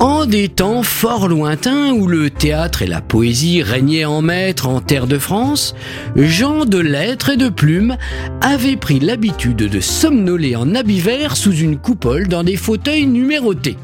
En des temps fort lointains où le théâtre et la poésie régnaient en maître en terre de France, gens de lettres et de plumes avaient pris l'habitude de somnoler en habit vert sous une coupole dans des fauteuils numérotés.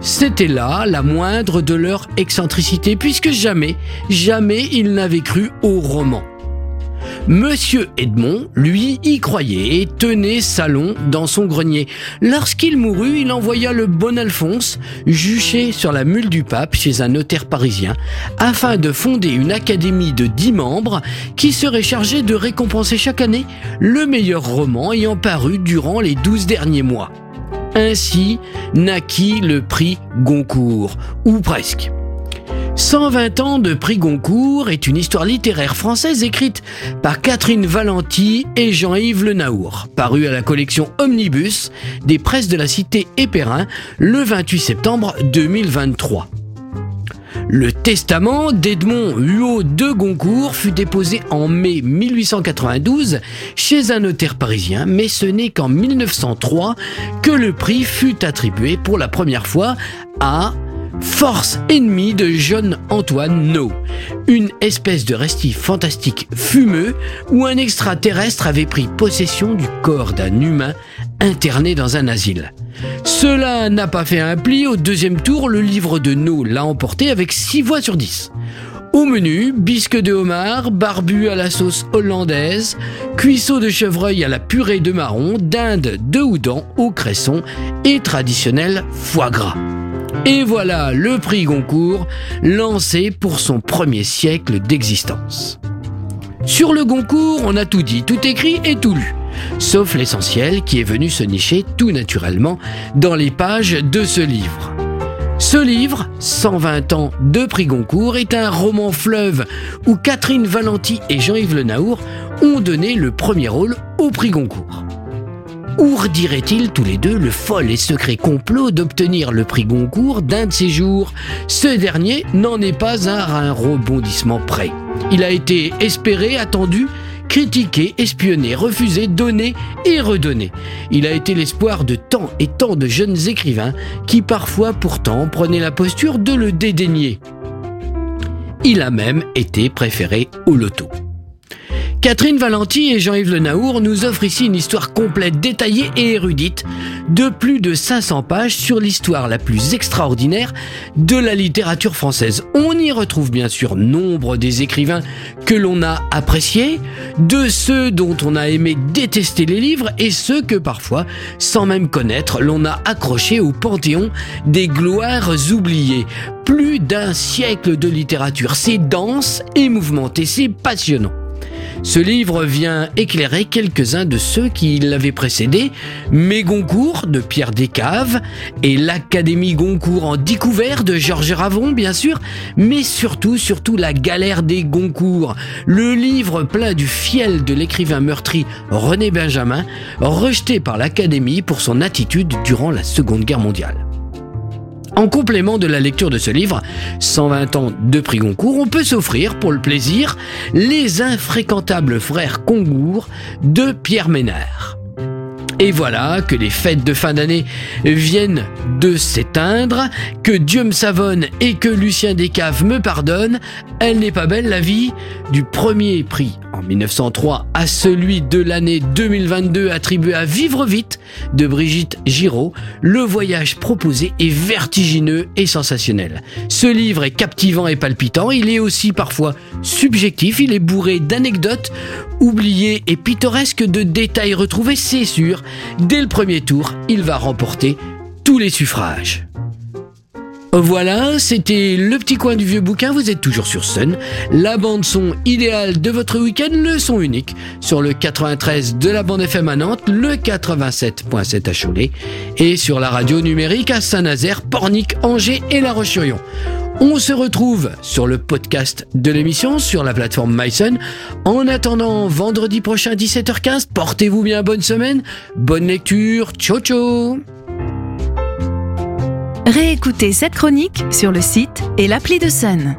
C'était là la moindre de leur excentricité, puisque jamais, jamais ils n'avaient cru au roman. Monsieur Edmond, lui, y croyait et tenait salon dans son grenier. Lorsqu'il mourut, il envoya le bon Alphonse jucher sur la mule du pape chez un notaire parisien, afin de fonder une académie de dix membres qui serait chargée de récompenser chaque année le meilleur roman ayant paru durant les douze derniers mois. Ainsi naquit le prix Goncourt, ou presque. 120 ans de prix Goncourt est une histoire littéraire française écrite par Catherine Valenti et Jean-Yves Le Naour, parue à la collection Omnibus des presses de la cité Éperin le 28 septembre 2023. Le testament d'Edmond Huot de Goncourt fut déposé en mai 1892 chez un notaire parisien, mais ce n'est qu'en 1903 que le prix fut attribué pour la première fois à Force ennemie de John Antoine No, une espèce de restif fantastique fumeux où un extraterrestre avait pris possession du corps d'un humain interné dans un asile. Cela n'a pas fait un pli. Au deuxième tour, le livre de No l'a emporté avec 6 voix sur 10. Au menu, bisque de homard, barbu à la sauce hollandaise, cuisseau de chevreuil à la purée de marron, dinde de houdan au cresson et traditionnel foie gras. Et voilà le prix Goncourt lancé pour son premier siècle d'existence. Sur le Goncourt, on a tout dit, tout écrit et tout lu. Sauf l'essentiel qui est venu se nicher tout naturellement dans les pages de ce livre. Ce livre, 120 ans de prix Goncourt, est un roman fleuve où Catherine Valenti et Jean-Yves Le Naour ont donné le premier rôle au prix Goncourt. Ourdiraient-ils tous les deux le fol et secret complot d'obtenir le prix Goncourt d'un de ces jours? Ce dernier n'en est pas à un rebondissement près. Il a été espéré, attendu, critiqué, espionné, refusé, donné et redonné. Il a été l'espoir de tant et tant de jeunes écrivains qui parfois pourtant prenaient la posture de le dédaigner. Il a même été préféré au loto. Catherine Valenti et Jean-Yves Le Naour nous offrent ici une histoire complète, détaillée et érudite de plus de 500 pages sur l'histoire la plus extraordinaire de la littérature française. On y retrouve bien sûr nombre des écrivains que l'on a appréciés, de ceux dont on a aimé détester les livres et ceux que parfois, sans même connaître, l'on a accrochés au panthéon des gloires oubliées. Plus d'un siècle de littérature, c'est dense et mouvementé, c'est passionnant. Ce livre vient éclairer quelques-uns de ceux qui l'avaient précédé, Mes Goncourt de Pierre Descaves et l'Académie Goncourt en découvert de Georges Ravon, bien sûr, mais surtout, surtout la galère des Goncourt, le livre plein du fiel de l'écrivain meurtri René Benjamin, rejeté par l'Académie pour son attitude durant la Seconde Guerre mondiale. En complément de la lecture de ce livre, 120 ans de prix Goncourt, on peut s'offrir pour le plaisir Les infréquentables frères Congour de Pierre Ménard. Et voilà que les fêtes de fin d'année viennent de s'éteindre, que Dieu me savonne et que Lucien Descaves me pardonne. Elle n'est pas belle la vie du premier prix en 1903 à celui de l'année 2022 attribué à Vivre vite de Brigitte Giraud. Le voyage proposé est vertigineux et sensationnel. Ce livre est captivant et palpitant, il est aussi parfois subjectif, il est bourré d'anecdotes oubliées et pittoresques de détails retrouvés, c'est sûr. Dès le premier tour, il va remporter tous les suffrages. Voilà, c'était le petit coin du vieux bouquin, vous êtes toujours sur Sun, la bande son idéale de votre week-end, le son unique, sur le 93 de la bande FM à Nantes, le 87.7 à Cholet, et sur la radio numérique à Saint-Nazaire, Pornic, Angers et La Roche-sur-Yon. On se retrouve sur le podcast de l'émission sur la plateforme MySun. En attendant vendredi prochain 17h15, portez-vous bien, bonne semaine, bonne lecture, ciao ciao Réécoutez cette chronique sur le site et l'appli de Sun.